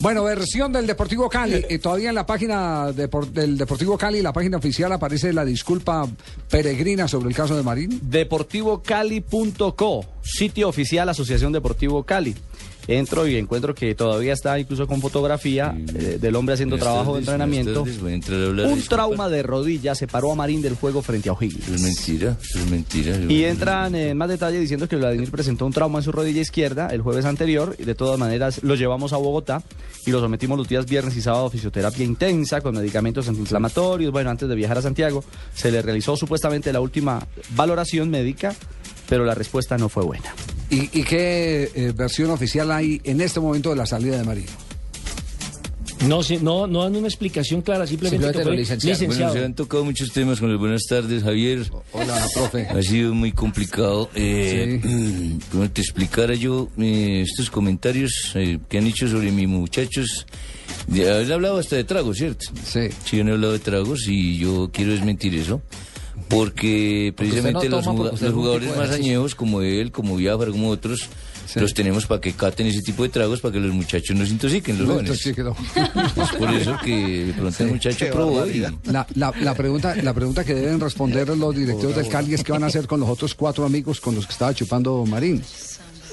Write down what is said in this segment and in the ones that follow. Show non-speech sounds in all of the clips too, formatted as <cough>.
Bueno, versión del Deportivo Cali. <laughs> Eh, todavía en la página de, del Deportivo Cali, la página oficial, aparece la disculpa peregrina sobre el caso de Marín. Deportivocali.co, sitio oficial Asociación Deportivo Cali. Entro y encuentro que todavía está incluso con fotografía eh, del hombre haciendo trabajo de entrenamiento. Un trauma de rodilla separó a Marín del juego frente a O'Higgins. Es mentira, es mentira. Y entran en más detalle diciendo que Vladimir presentó un trauma en su rodilla izquierda el jueves anterior y de todas maneras lo llevamos a Bogotá y lo sometimos los días viernes y sábado a fisioterapia intensa con medicamentos antiinflamatorios. Bueno, antes de viajar a Santiago se le realizó supuestamente la última valoración médica, pero la respuesta no fue buena. ¿Y, y qué eh, versión oficial hay en este momento de la salida de Marín? No, sí, no, no dan una explicación clara, simplemente, Simplemente que fue licenciado. Bueno, se han tocado muchos temas con las buenas tardes, Javier. Hola, profe. Ha sido muy complicado. Eh, <clears throat> Como te explicara yo eh, estos comentarios eh, que han hecho sobre mis muchachos. Ya, Él ha hablado hasta de tragos, ¿cierto? Sí. Sí, yo no he hablado de tragos y yo quiero desmentir eso. Porque precisamente no los, toma, jugadores más añejos, como él, como Biafra, como otros, los tenemos para que caten ese tipo de tragos para que los muchachos no se intoxiquen, los No, jóvenes. Es por eso que de pronto Sí. el muchacho probó y... La, la- la pregunta, la pregunta que deben responder los directivos del Cali es qué van a hacer con los otros cuatro amigos con los que estaba chupando Marín.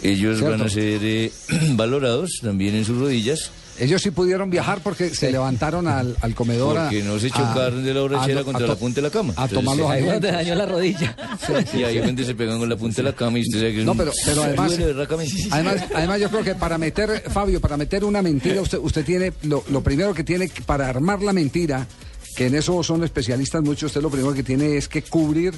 Ellos Cierto. van a ser eh, <clears throat> valorados también en sus rodillas. Ellos sí pudieron viajar porque se levantaron al, al comedor. a- Porque no se a- chocaron de la borrachera a- contra a la punta de la cama. A tomar los Ahí donde dañó la rodilla. Y ahí donde se pegan con la punta de la cama y usted sabe que es No, un- pero, pero además, además, además yo creo que para meter, Fabio, para meter una mentira, usted, usted tiene, lo, lo primero que tiene, para armar la mentira, que en eso son especialistas muchos, usted lo primero que tiene es que cubrir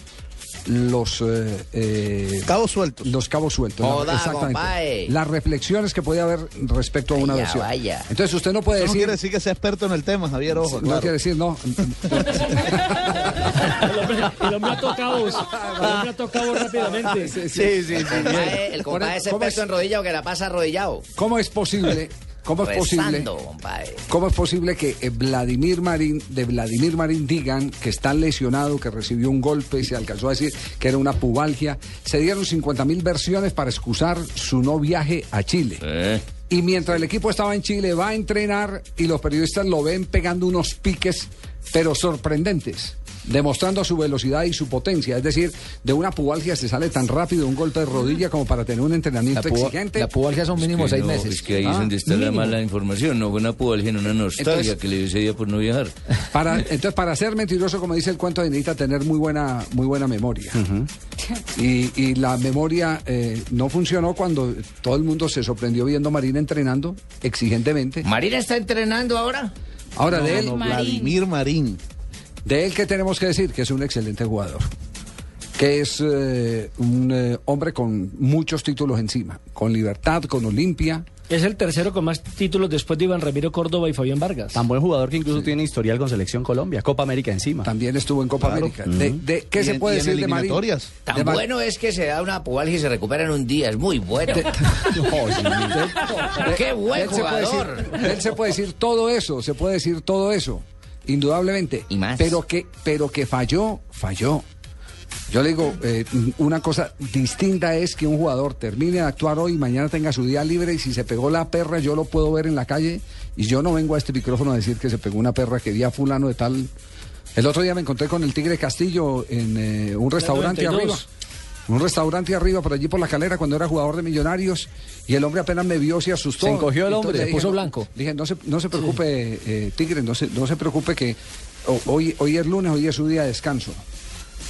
los eh, eh, Cabos sueltos. los cabos sueltos. Joda, exactamente. Las reflexiones que puede haber respecto a una Vaya, versión. vaya. Entonces usted no puede Eso no decir, quiere decir que sea experto en el tema, Javier, ojo. no claro. quiere decir no. El hombre, el hombre. El ató cabos rápidamente. Sí, sí, sí. El compadre, el compadre es ¿Cómo es- experto en rodilla o que la pasa arrodillado. ¿Cómo es posible? ¿Cómo es posible? Compadre. ¿Cómo es posible que eh, Vladimir Marín, de Vladimir Marín digan que está lesionado, que recibió un golpe, se alcanzó a decir que era una pubalgia? Se dieron 50 mil versiones para excusar su no viaje a Chile. Eh, Y mientras el equipo estaba en Chile, va a entrenar y los periodistas lo ven pegando unos piques, pero sorprendentes, demostrando su velocidad y su potencia. Es decir, de una pubalgia se sale tan rápido un golpe de rodilla como para tener un La, entrenamiento puba- exigente. la pubalgia son mínimo que seis no, meses. Es que ahí es Ah, donde está la mala información. No fue una pubalgia, no una nostalgia Entonces- que le dio día por no viajar. Para, entonces, para ser mentiroso, como dice el cuento, necesita tener muy buena, muy buena memoria. y, y la memoria eh, no funcionó cuando todo el mundo se sorprendió viendo Marina entrenando exigentemente. ¿Marina está entrenando ahora? Ahora, de él, No, Vladimir Marín. de él, ¿qué tenemos que decir? Que es un excelente jugador. Que es eh, un eh, hombre con muchos títulos encima. Con libertad, con Olimpia. Es el tercero con más títulos después de Iván Ramiro Córdoba y Fabián Vargas. Tan buen jugador que incluso tiene historial con Selección Colombia, Copa América encima. También estuvo en Copa América. De, de- ¿Qué Y se en- puede decir de Marín? Tan De bueno es que se da una pubalgia y se recupera en un día. Es muy bueno. <laughs> ¡Qué buen de él se puede jugador! decir- él se puede decir todo eso, se puede decir todo eso, indudablemente. Y más. Pero que, pero que falló, falló. Yo le digo, eh, una cosa distinta es que un jugador termine de actuar hoy mañana tenga su día libre y si se pegó la perra yo lo puedo ver en la calle y yo no vengo a este micrófono a decir que se pegó una perra que vi a fulano de tal. El otro día me encontré con el Tigre Castillo en eh, un restaurante 92. arriba. Un restaurante arriba por allí por la calera cuando era jugador de Millonarios y el hombre apenas me vio se asustó. Se encogió el hombre, Entonces se dije, puso no, blanco. Dije, no se, no se preocupe, eh, Tigre, no se, no se preocupe que hoy, hoy es lunes, hoy es su día de descanso.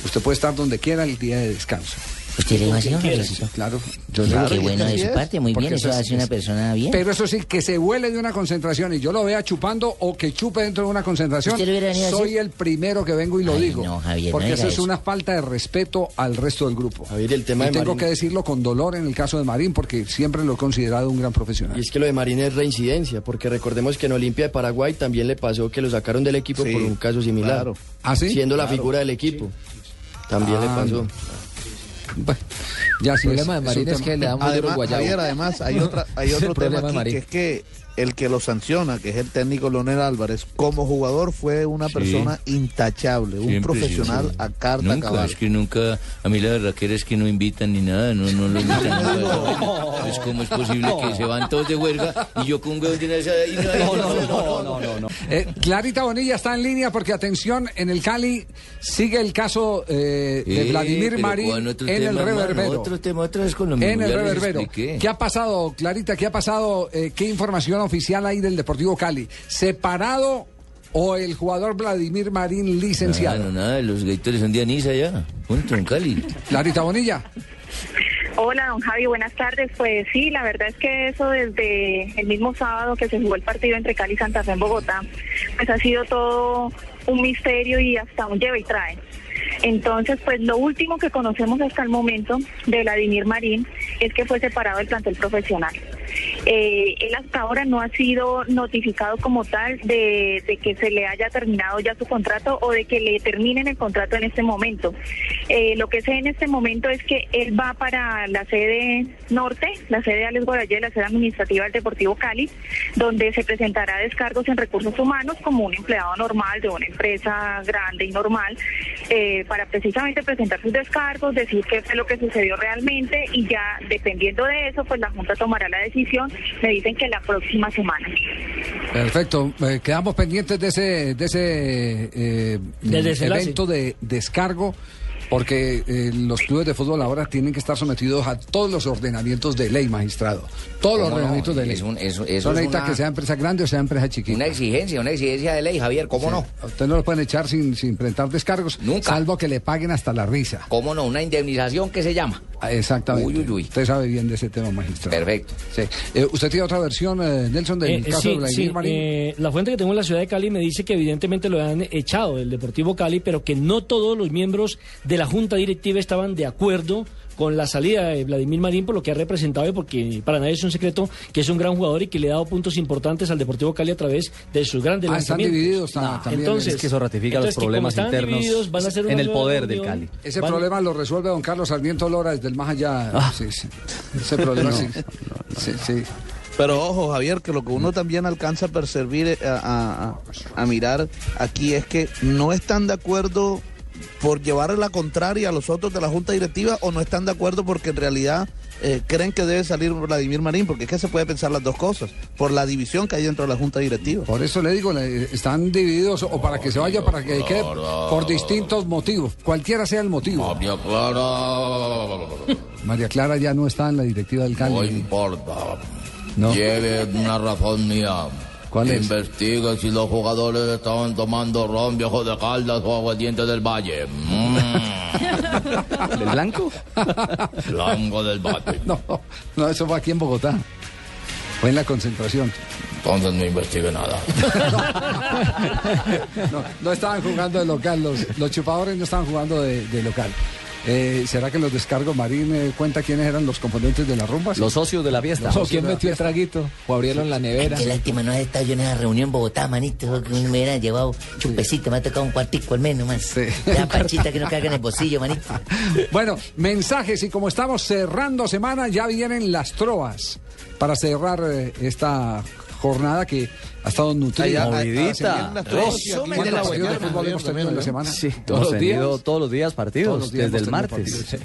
Usted puede estar donde quiera el día de descanso. ¿Usted le va a hacer quieras. Javiercito? Claro, yo Qué le digo- bueno de su es. parte, muy bien, eso eso es- hace una persona bien. Pero eso sí, que se huele de una concentración y yo lo vea chupando o que chupe dentro de una concentración, ¿Usted lo hubiera venido a soy el primero que vengo y lo Ay, digo. no, Javier, no porque diga eso es eso. una falta de respeto al resto del grupo. Javier, el tema y de tengo Marín- que decirlo con dolor en el caso de Marín, porque siempre lo he considerado un gran profesional. Y es que lo de Marín es reincidencia, porque recordemos que en Olimpia de Paraguay también le pasó que lo sacaron del equipo Sí, por un caso similar. claro. ¿Ah, sí? Siendo la figura del equipo. También le Ah, pasó. Bueno, ya sí El problema es- de es un Marín es tema- que le da muy duro Además, guayabo. Javier, además hay, <laughs> otra, hay Es otro tema aquí, Marín. que es que el que lo sanciona, que es el técnico Leonel Álvarez, como jugador fue una Sí. persona intachable, un Siempre, profesional sí, sí. a carta Nunca, cabal. es que nunca, a mí la verdad es que no invitan ni nada, no, no lo invitan. <laughs> nunca. Pues cómo es posible que se van todos de huelga y yo con un huevo de esa y no, No, no, no, no. Eh, Clarita Bonilla está en línea porque, atención, en el Cali sigue el caso eh, de Eh, Vladimir Marín ¿cuál otro en el reverbero. Otro tema, otra vez con lo mismo, En el reverbero. ¿Qué ha pasado, Clarita? ¿Qué ha pasado? Eh, ¿Qué información oficial hay del Deportivo Cali? ¿Separado o el jugador Vladimir Marín licenciado? Nada, no, nada, los gaitores son de Anisa ya, punto, en Cali. Clarita Bonilla. Hola, don Javi, buenas tardes. Pues sí, la verdad es que eso desde el mismo sábado que se jugó el partido entre Cali y Santa Fe en Bogotá, pues ha sido todo un misterio y hasta un lleva y trae. Entonces, pues lo último que conocemos hasta el momento de Vladimir Marín es que fue separado del plantel profesional. Eh, él hasta ahora no ha sido notificado como tal de, que se le haya terminado ya su contrato o de que le terminen el contrato en este momento. Eh, lo que sé en este momento es que él va para la sede norte, la sede de Alex Guarayé, la sede administrativa del Deportivo Cali, donde se presentará descargos en recursos humanos como un empleado normal de una empresa grande y normal, eh, para precisamente presentar sus descargos, decir qué fue lo que sucedió realmente y ya dependiendo de eso, pues la Junta tomará la decisión. Me dicen que la próxima semana. Perfecto. Eh, quedamos pendientes de ese, de ese eh, evento de descargo. Porque eh, los clubes de fútbol ahora tienen que estar sometidos a todos los ordenamientos de ley, magistrado. Todos los ¿Cómo no? ordenamientos de ley. Es un- eso- eso Eso es necesita una- que sea empresa grande o sea empresa chiquita. Una exigencia, una exigencia de ley, Javier, ¿cómo no? Usted no lo pueden echar sin, sin presentar descargos. Nunca. Salvo que le paguen hasta la risa. ¿Cómo no? Una indemnización que se llama. Exactamente. Uy, uy, uy. Usted sabe bien de ese tema, magistrado. Perfecto. Sí. Eh, ¿Usted tiene otra versión, eh, Nelson, del Eh, caso sí, de Vladimir sí, Marín? eh, la fuente que tengo en la ciudad de Cali me dice que evidentemente lo han echado del Deportivo Cali, pero que no todos los miembros de la junta directiva estaban de acuerdo con la salida de Vladimir Marín por lo que ha representado y porque para nadie es un secreto que es un gran jugador y que le ha dado puntos importantes al Deportivo Cali a través de sus grandes Ah, están divididos ta- también. Entonces, Es que eso ratifica los entonces problemas están internos divididos, van a hacer en el poder del reunión, Cali. Ese van- problema lo resuelve don Carlos Sarmiento Lora desde el más allá. Ah. Sí, sí. Ese problema sí. Sí, sí. Pero ojo, Javier, que lo que uno también alcanza a percibir, eh, a, a- a- a mirar aquí es que no están de acuerdo por llevar la contraria a los otros de la Junta Directiva o no están de acuerdo porque en realidad eh, creen que debe salir Vladimir Marín, porque es que se puede pensar las dos cosas, por la división que hay dentro de la Junta Directiva. Por eso le digo, están divididos o para que se vaya, para que quede por distintos motivos, cualquiera sea el motivo. María Clara. María Clara ya no está en la directiva del No Cali. importa. No. Lleve una razón mía. ¿Cuál es? Investigue si los jugadores estaban tomando ron viejo de Caldas o aguardiente del Valle. Mm. <laughs> ¿Del blanco? <laughs> Blanco del Valle. No, no, eso fue aquí en Bogotá. Fue en la concentración. Entonces no investigue nada. <laughs> No, no estaban jugando de local, los, los chupadores no estaban jugando de, de local. Eh, ¿Será que los descargos Marín eh, cuenta quiénes eran los componentes de la rumba? Los socios de la fiesta. ¿O quién la metió el traguito? ¿O abrieron la nevera? Qué lástima no has estado yo en esa reunión en Bogotá, manito. Que me hubieran llevado chupecito, me ha tocado un cuartico al menos más. Sí. Ya, Panchita, que no caiga en el bolsillo, manito. <laughs> Bueno, mensajes y como estamos cerrando semana, ya vienen las trovas para cerrar eh, esta jornada que ha estado nutrida. Movidita. Resumen de la mañana, fútbol hemos tenido en la semana? Sí, ¿Todos los días? todos los días partidos, desde el martes.